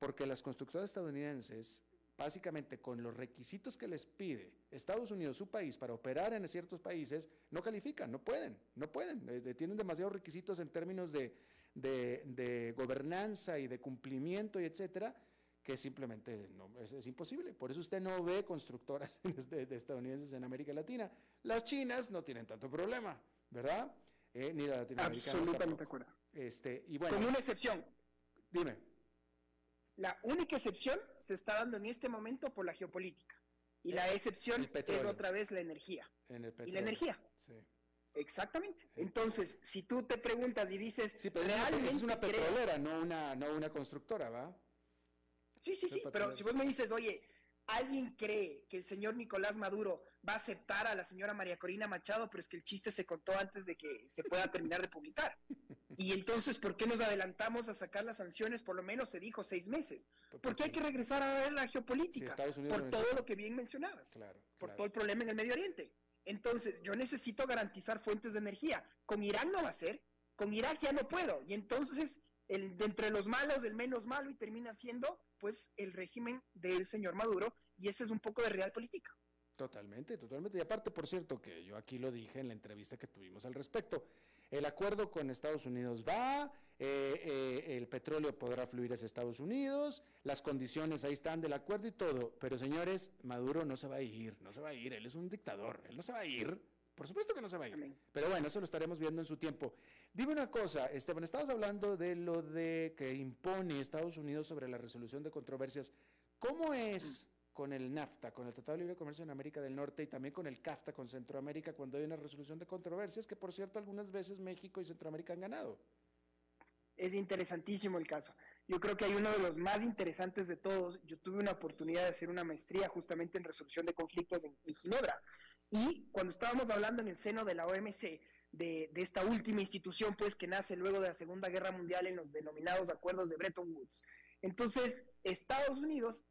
[SPEAKER 1] porque las constructoras estadounidenses, básicamente con los requisitos que les pide Estados Unidos, su país, para operar en ciertos países, no califican, no pueden, no pueden, eh, tienen demasiados requisitos en términos de, gobernanza y de cumplimiento y etcétera, que simplemente no, es, imposible. Por eso usted no ve constructoras de, estadounidenses en América Latina. Las chinas no tienen tanto problema, ¿verdad?
[SPEAKER 3] Eh, ni la latinoamericana. Absolutamente de acuerdo.
[SPEAKER 1] Este, y
[SPEAKER 3] bueno, Con una excepción.
[SPEAKER 1] Dime.
[SPEAKER 3] La única excepción se está dando en este momento por la geopolítica. Y la excepción es otra vez la energía. y la energía. Sí. Exactamente. Entonces, si tú te preguntas y dices,
[SPEAKER 1] sí, pero realmente es una petrolera, no una, no una constructora, ¿va?
[SPEAKER 3] Sí, sí, sí, pero si vos me dices, oye, ¿alguien cree que el señor Nicolás Maduro va a aceptar a la señora María Corina Machado, pero es que el chiste se contó antes de que se pueda terminar de publicar. Y entonces, ¿por qué nos adelantamos a sacar las sanciones? Por lo menos se dijo seis meses. Porque hay que regresar a ver la geopolítica, por todo lo que bien mencionabas, por todo el problema en el Medio Oriente. Entonces, yo necesito garantizar fuentes de energía. Con Irán no va a ser, con Irak ya no puedo. Y entonces, el, de entre los malos, el menos malo, y termina siendo, pues, el régimen del señor Maduro, y ese es un poco de real política.
[SPEAKER 1] Totalmente, totalmente. Y aparte, por cierto, que yo aquí lo dije en la entrevista que tuvimos al respecto, el acuerdo con Estados Unidos va, eh, eh, el petróleo podrá fluir hacia Estados Unidos, las condiciones ahí están del acuerdo y todo, pero señores, Maduro no se va a ir, no se va a ir, él es un dictador, él no se va a ir. Por supuesto que no se va a ir. Pero bueno, eso lo estaremos viendo en su tiempo. Dime una cosa, Esteban, estabas hablando de lo de que impone Estados Unidos sobre la resolución de controversias. ¿Cómo es con el NAFTA, con el Tratado de Libre Comercio en América del Norte y también con el CAFTA con Centroamérica cuando hay una resolución de controversias que por cierto algunas veces México y Centroamérica han ganado.
[SPEAKER 3] Es interesantísimo el caso. Yo creo que hay uno de los más interesantes de todos. Yo tuve una oportunidad de hacer una maestría justamente en resolución de conflictos en, Ginebra. Y cuando estábamos hablando en el seno de la OMC, de, de, esta última institución, pues, que nace luego de la Segunda Guerra Mundial en los denominados acuerdos de Bretton Woods. Entonces, Estados Unidos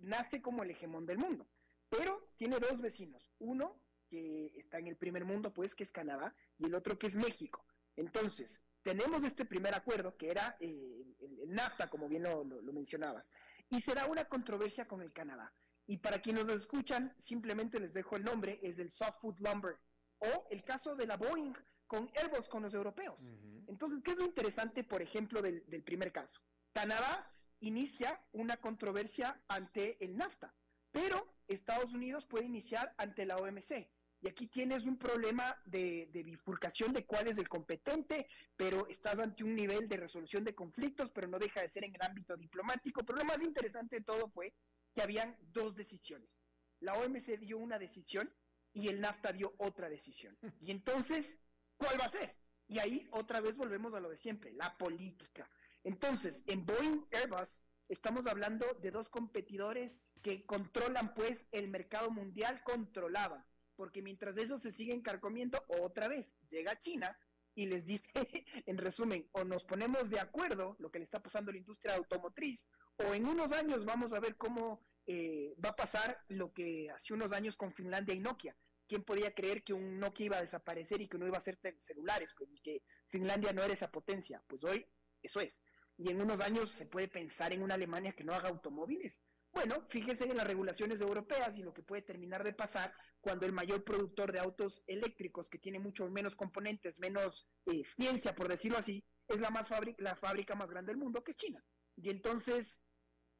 [SPEAKER 3] nace como el hegemón del mundo, pero tiene dos vecinos, uno que está en el primer mundo, pues que es Canadá, y el otro que es México. Entonces, tenemos este primer acuerdo, que era eh, el, NAFTA, como bien lo, mencionabas, y será una controversia con el Canadá. Y para quienes nos escuchan, simplemente les dejo el nombre, es el Softwood Lumber, o el caso de la Boeing con Airbus, con los europeos. Entonces, ¿qué es lo interesante, por ejemplo, del, del primer caso? Canadá inicia una controversia ante el NAFTA, pero Estados Unidos puede iniciar ante la OMC. Y aquí tienes un problema de, bifurcación de cuál es el competente, pero estás ante un nivel de resolución de conflictos, pero no deja de ser en el ámbito diplomático. Pero lo más interesante de todo fue que habían dos decisiones. La OMC dio una decisión y el NAFTA dio otra decisión. Y entonces, ¿cuál va a ser? Y ahí otra vez volvemos a lo de siempre, la política. Entonces, en Boeing Airbus estamos hablando de dos competidores que controlan pues el mercado mundial, controlaban, porque mientras ellos se siguen carcomiendo, otra vez llega China y les dice, en resumen, o nos ponemos de acuerdo, lo que le está pasando a la industria automotriz, o en unos años vamos a ver cómo eh, va a pasar lo que hace unos años con Finlandia y Nokia. ¿Quién podía creer que un Nokia iba a desaparecer y que no iba a ser celulares, pues, y que Finlandia no era esa potencia? Pues hoy eso es. Y en unos años se puede pensar en una Alemania que no haga automóviles. Bueno, fíjense en las regulaciones europeas y lo que puede terminar de pasar cuando el mayor productor de autos eléctricos, que tiene mucho menos componentes, menos eh, ciencia, por decirlo así, es la, más la fábrica más grande del mundo, que es China. Y entonces,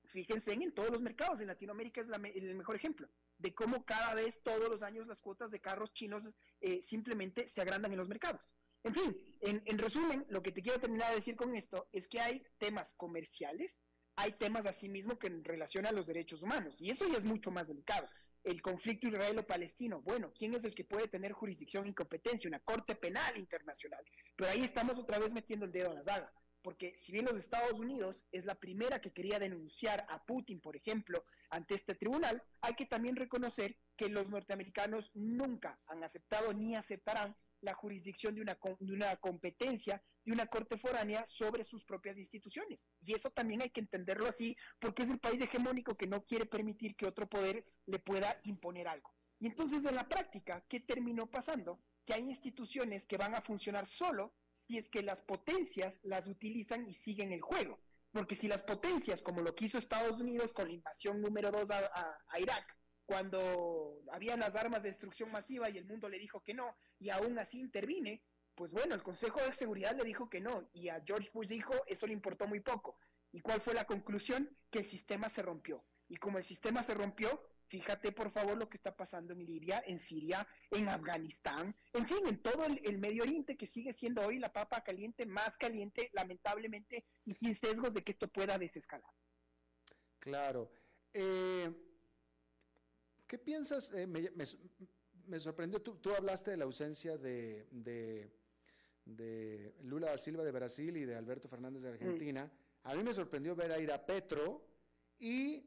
[SPEAKER 3] fíjense en, todos los mercados, en Latinoamérica es el mejor ejemplo de cómo cada vez, todos los años, las cuotas de carros chinos eh, simplemente se agrandan en los mercados. En fin, en, en resumen, lo que te quiero terminar de decir con esto es que hay temas comerciales, hay temas asimismo que en relación a los derechos humanos, y eso ya es mucho más delicado. El conflicto israelo-palestino, bueno, ¿quién es el que puede tener jurisdicción y competencia? Una corte penal internacional. Pero ahí estamos otra vez metiendo el dedo en la daga, porque si bien los Estados Unidos es la primera que quería denunciar a Putin, por ejemplo, ante este tribunal, hay que también reconocer que los norteamericanos nunca han aceptado ni aceptarán la jurisdicción de una, de una competencia de una corte foránea sobre sus propias instituciones. Y eso también hay que entenderlo así, porque es el país hegemónico que no quiere permitir que otro poder le pueda imponer algo. Y entonces en la práctica, ¿qué terminó pasando? Que hay instituciones que van a funcionar solo si es que las potencias las utilizan y siguen el juego. Porque si las potencias, como lo quiso Estados Unidos con la invasión número 2 a Irak, cuando había las armas de destrucción masiva y el mundo le dijo que no, y aún así intervine, pues bueno, el Consejo de Seguridad le dijo que no, y a George Bush dijo, eso le importó muy poco. ¿Y cuál fue la conclusión? Que el sistema se rompió. Y como el sistema se rompió, fíjate por favor lo que está pasando en Libia, en Siria, en Afganistán, en fin, en todo el, Medio Oriente que sigue siendo hoy la papa caliente, más caliente, lamentablemente, y sin sesgos de que esto pueda desescalar.
[SPEAKER 1] Claro. Eh, ¿Qué piensas? Eh, me, sorprendió, tú, tú, hablaste de la ausencia de, de, Lula da Silva de Brasil y de Alberto Fernández de Argentina. A mí me sorprendió ver a ir a Petro y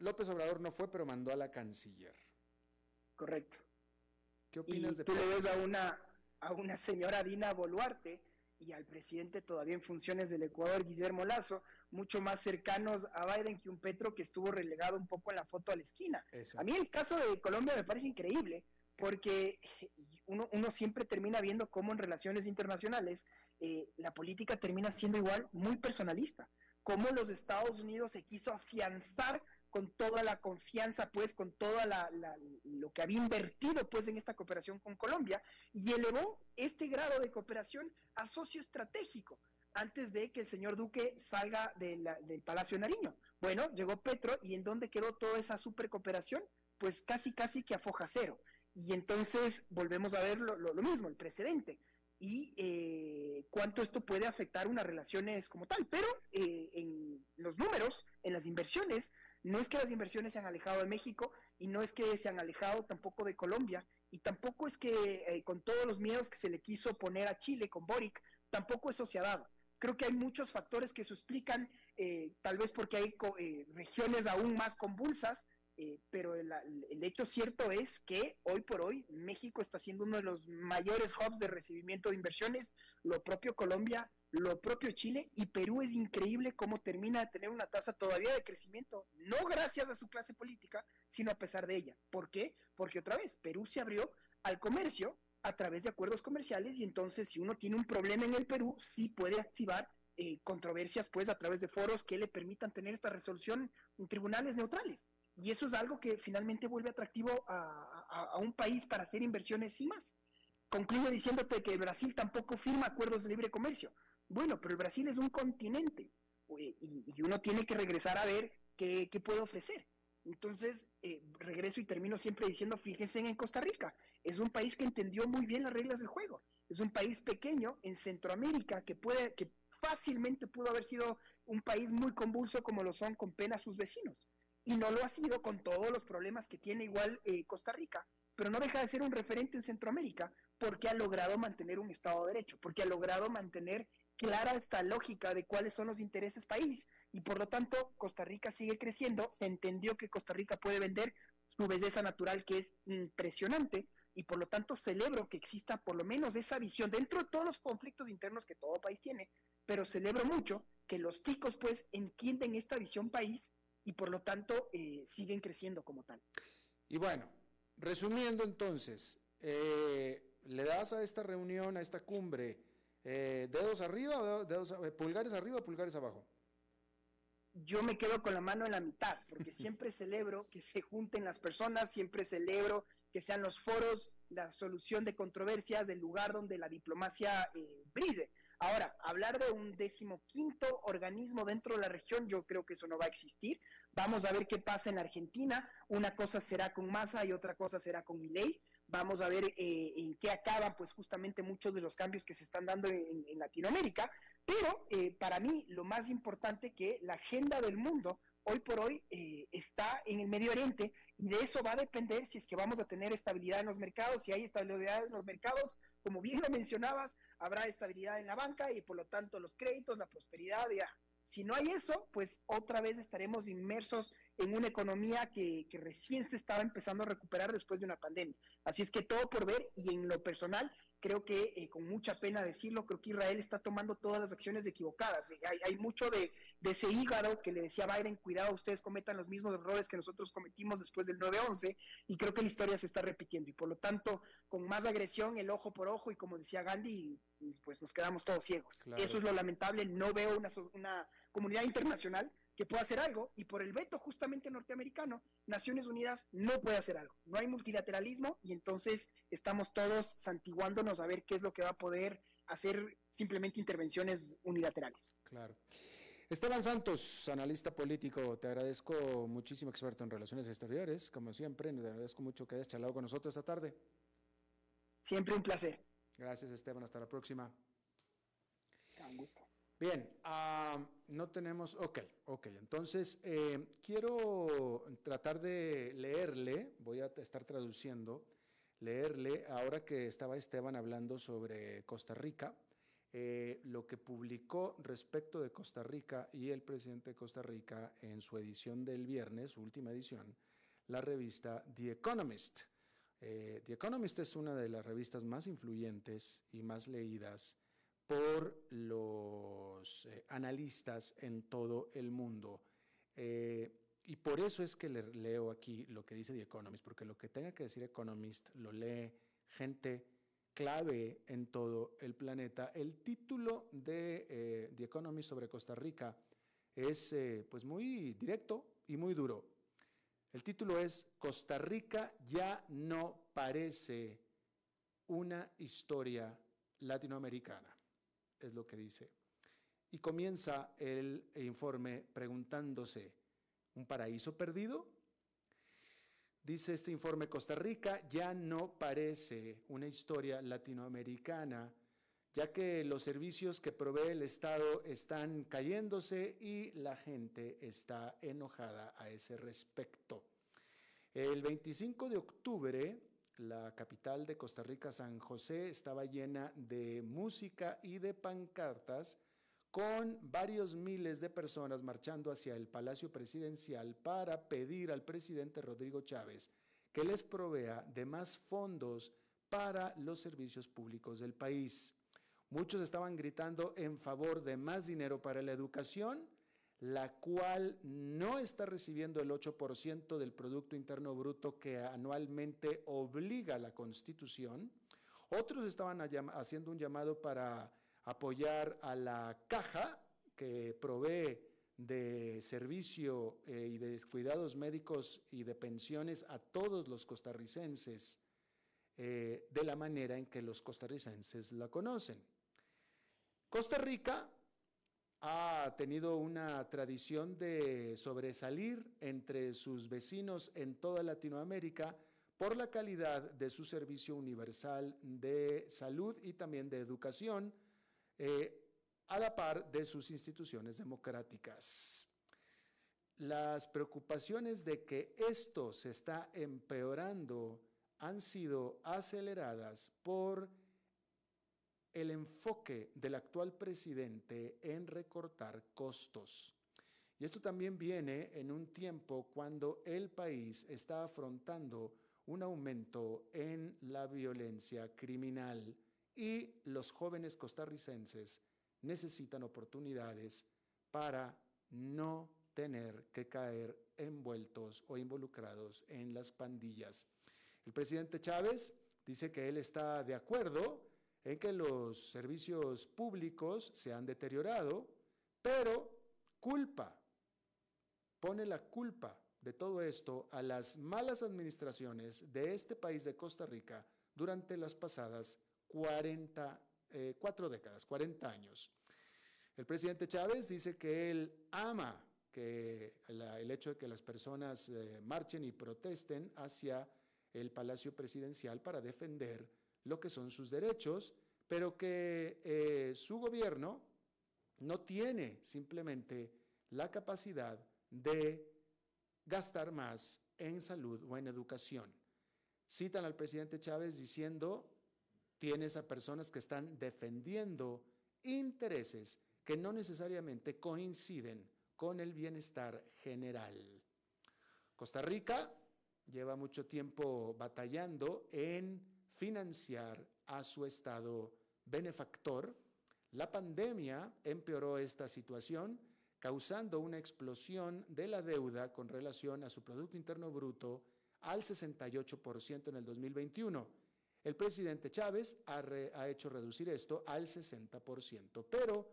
[SPEAKER 1] López Obrador no fue, pero mandó a la canciller.
[SPEAKER 3] Correcto.
[SPEAKER 1] ¿Qué opinas de
[SPEAKER 3] tú le ves a una, a una señora Dina Boluarte y al presidente todavía en funciones del Ecuador, Guillermo Lazo, mucho más cercanos a Biden que un Petro que estuvo relegado un poco en la foto a la esquina. A mí el caso de Colombia me parece increíble, porque uno, uno siempre termina viendo cómo en relaciones internacionales eh, la política termina siendo igual muy personalista, cómo los Estados Unidos se quiso afianzar con toda la confianza, pues, con toda la, lo que había invertido, pues, en esta cooperación con Colombia y elevó este grado de cooperación a socio estratégico antes de que el señor Duque salga del Palacio Nariño. Bueno, llegó Petro y ¿en dónde quedó toda esa super cooperación? Pues casi, casi que a foja cero. Y entonces volvemos a ver lo, mismo, el precedente y eh, cuánto esto puede afectar unas relaciones como tal. Pero eh, en los números, en las inversiones, no es que las inversiones se han alejado de México y no es que se han alejado tampoco de Colombia y tampoco es que eh, con todos los miedos que se le quiso poner a Chile con Boric, tampoco eso se ha dado. Creo que hay muchos factores que se explican, eh, tal vez porque hay eh, regiones aún más convulsas, pero el, el, hecho cierto es que hoy por hoy México está siendo uno de los mayores hubs de recibimiento de inversiones, lo propio Colombia lo propio Chile y Perú es increíble cómo termina de tener una tasa todavía de crecimiento, no gracias a su clase política, sino a pesar de ella. ¿Por qué? Porque otra vez, Perú se abrió al comercio a través de acuerdos comerciales y entonces si uno tiene un problema en el Perú, sí puede activar eh, controversias pues a través de foros que le permitan tener esta resolución en tribunales neutrales. Y eso es algo que finalmente vuelve atractivo a, a un país para hacer inversiones y más. Concluyo diciéndote que Brasil tampoco firma acuerdos de libre comercio. Bueno, pero el Brasil es un continente y, uno tiene que regresar a ver qué, puede ofrecer. Entonces, eh, regreso y termino siempre diciendo, fíjense en Costa Rica, es un país que entendió muy bien las reglas del juego, es un país pequeño en Centroamérica que puede, que fácilmente pudo haber sido un país muy convulso como lo son con pena sus vecinos, y no lo ha sido con todos los problemas que tiene igual eh, Costa Rica, pero no deja de ser un referente en Centroamérica porque ha logrado mantener un Estado de Derecho, porque ha logrado mantener clara esta lógica de cuáles son los intereses país. Y por lo tanto Costa Rica sigue creciendo, se entendió que Costa Rica puede vender su belleza natural que es impresionante y por lo tanto celebro que exista por lo menos esa visión dentro de todos los conflictos internos que todo país tiene, pero celebro mucho que los ticos pues entienden esta visión país y por lo tanto eh, siguen creciendo como tal.
[SPEAKER 1] Y bueno, resumiendo entonces, eh, le das a esta reunión, a esta cumbre, Eh, ¿Dedos arriba, dedos, pulgares arriba, pulgares abajo?
[SPEAKER 3] Yo me quedo con la mano en la mitad, porque siempre celebro que se junten las personas, siempre celebro que sean los foros la solución de controversias del lugar donde la diplomacia eh, brille. Ahora, hablar de un decimoquinto organismo dentro de la región, yo creo que eso no va a existir. Vamos a ver qué pasa en Argentina. Una cosa será con Massa y otra cosa será con Milei. Vamos a ver eh, en qué acaban, pues justamente muchos de los cambios que se están dando en, Latinoamérica. Pero eh, para mí lo más importante que la agenda del mundo hoy por hoy eh, está en el Medio Oriente y de eso va a depender si es que vamos a tener estabilidad en los mercados, si hay estabilidad en los mercados, como bien lo mencionabas, habrá estabilidad en la banca y por lo tanto los créditos, la prosperidad, ya. Si no hay eso, pues otra vez estaremos inmersos en una economía que, que recién se estaba empezando a recuperar después de una pandemia. Así es que todo por ver y en lo personal creo que eh, con mucha pena decirlo, creo que Israel está tomando todas las acciones equivocadas. Eh, hay, mucho de, ese hígado que le decía Biden, cuidado, ustedes cometan los mismos errores que nosotros cometimos después del 9-11, y creo que la historia se está repitiendo. Y por lo tanto, con más agresión, el ojo por ojo, y como decía Gandhi, pues nos quedamos todos ciegos. Eso es lo lamentable, no veo una, una comunidad internacional que pueda hacer algo y por el veto justamente norteamericano, Naciones Unidas no puede hacer algo. No hay multilateralismo y entonces estamos todos santiguándonos a ver qué es lo que va a poder hacer simplemente intervenciones unilaterales.
[SPEAKER 1] Claro. Esteban Santos, analista político, te agradezco muchísimo, experto en relaciones exteriores, como siempre, te agradezco mucho que hayas charlado con nosotros esta tarde.
[SPEAKER 3] Siempre un placer.
[SPEAKER 1] Gracias, Esteban, hasta la próxima.
[SPEAKER 3] Con gusto.
[SPEAKER 1] Bien, no tenemos, ok, ok, entonces eh, quiero tratar de leerle, voy a estar traduciendo, leerle, ahora que estaba Esteban hablando sobre Costa Rica, eh, lo que publicó respecto de Costa Rica y el presidente de Costa Rica en su edición del viernes, su última edición, la revista The Economist. Eh, The Economist es una de las revistas más influyentes y más leídas por los eh, analistas en todo el mundo. Eh, y por eso es que le leo aquí lo que dice The Economist, porque lo que tenga que decir Economist lo lee gente clave en todo el planeta. El título de eh, The Economist sobre Costa Rica es pues muy directo y muy duro. El título es Costa Rica ya no parece una historia latinoamericana es lo que dice. Y comienza el informe preguntándose, ¿un paraíso perdido? Dice este informe, Costa Rica ya no parece una historia latinoamericana, ya que los servicios que provee el Estado están cayéndose y la gente está enojada a ese respecto. El 25 de octubre, la capital de Costa Rica, San José, estaba llena de música y de pancartas con varios miles de personas marchando hacia el Palacio Presidencial para pedir al presidente Rodrigo Chávez que les provea de más fondos para los servicios públicos del país. Muchos estaban gritando en favor de más dinero para la educación la cual no está recibiendo el 8% del Producto Interno Bruto que anualmente obliga la Constitución. Otros estaban haciendo un llamado para apoyar a la caja que provee de servicio eh, y de cuidados médicos y de pensiones a todos los costarricenses eh, de la manera en que los costarricenses la conocen. Costa Rica ha tenido una tradición de sobresalir entre sus vecinos en toda Latinoamérica por la calidad de su servicio universal de salud y también de educación, eh, a la par de sus instituciones democráticas. Las preocupaciones de que esto se está empeorando han sido aceleradas por el enfoque del actual presidente en recortar costos. Y esto también viene en un tiempo cuando el país está afrontando un aumento en la violencia criminal y los jóvenes costarricenses necesitan oportunidades para no tener que caer envueltos o involucrados en las pandillas. El presidente Chávez dice que él está de acuerdo en que los servicios públicos se han deteriorado, pero culpa, pone la culpa de todo esto a las malas administraciones de este país de Costa Rica durante las pasadas 40, eh, cuatro décadas, 40 años. El presidente Chávez dice que él ama que el hecho de que las personas eh, marchen y protesten hacia el Palacio Presidencial para defender lo que son sus derechos, pero que eh, su gobierno no tiene simplemente la capacidad de gastar más en salud o en educación. Citan al presidente Chávez diciendo, tienes a personas que están defendiendo intereses que no necesariamente coinciden con el bienestar general. Costa Rica lleva mucho tiempo batallando en financiar a su Estado benefactor. La pandemia empeoró esta situación, causando una explosión de la deuda con relación a su Producto Interno Bruto al 68% en el 2021. El presidente Chávez ha, ha, hecho reducir esto al 60%, pero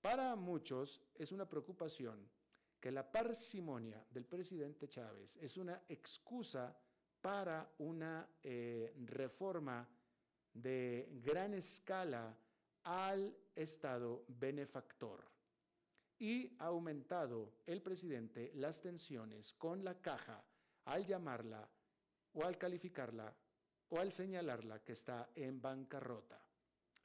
[SPEAKER 1] para muchos es una preocupación que la parsimonia del presidente Chávez es una excusa para una eh, reforma de gran escala al Estado benefactor. Y ha aumentado el presidente las tensiones con la caja al llamarla o al calificarla o al señalarla que está en bancarrota,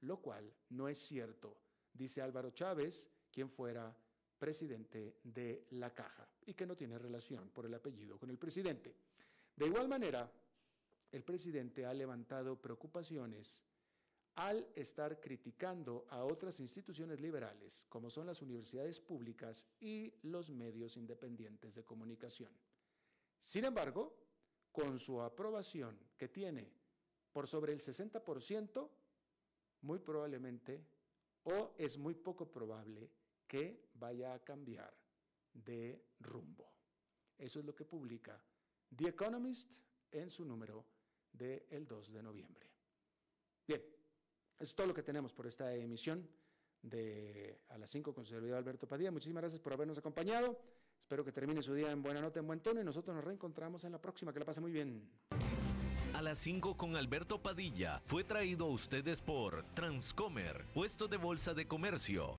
[SPEAKER 1] lo cual no es cierto dice Álvaro Chávez, quien fuera presidente de la caja y que no tiene relación por el apellido con el presidente. De igual manera, el presidente ha levantado preocupaciones al estar criticando a otras instituciones liberales, como son las universidades públicas y los medios independientes de comunicación. Sin embargo, con su aprobación que tiene por sobre el 60%, muy probablemente o es muy poco probable que vaya a cambiar de rumbo. Eso es lo que publica The Economist en su número del 2 de noviembre. Bien, eso es todo lo que tenemos por esta emisión de A las 5 con su servidor Alberto Padilla. Muchísimas gracias por habernos acompañado. Espero que termine su día en buena nota, en buen tono y nosotros nos reencontramos en la próxima. Que la pase muy bien
[SPEAKER 2] a las 5 con Alberto Padilla fue traído a ustedes por Transcomer, puesto de bolsa de comercio.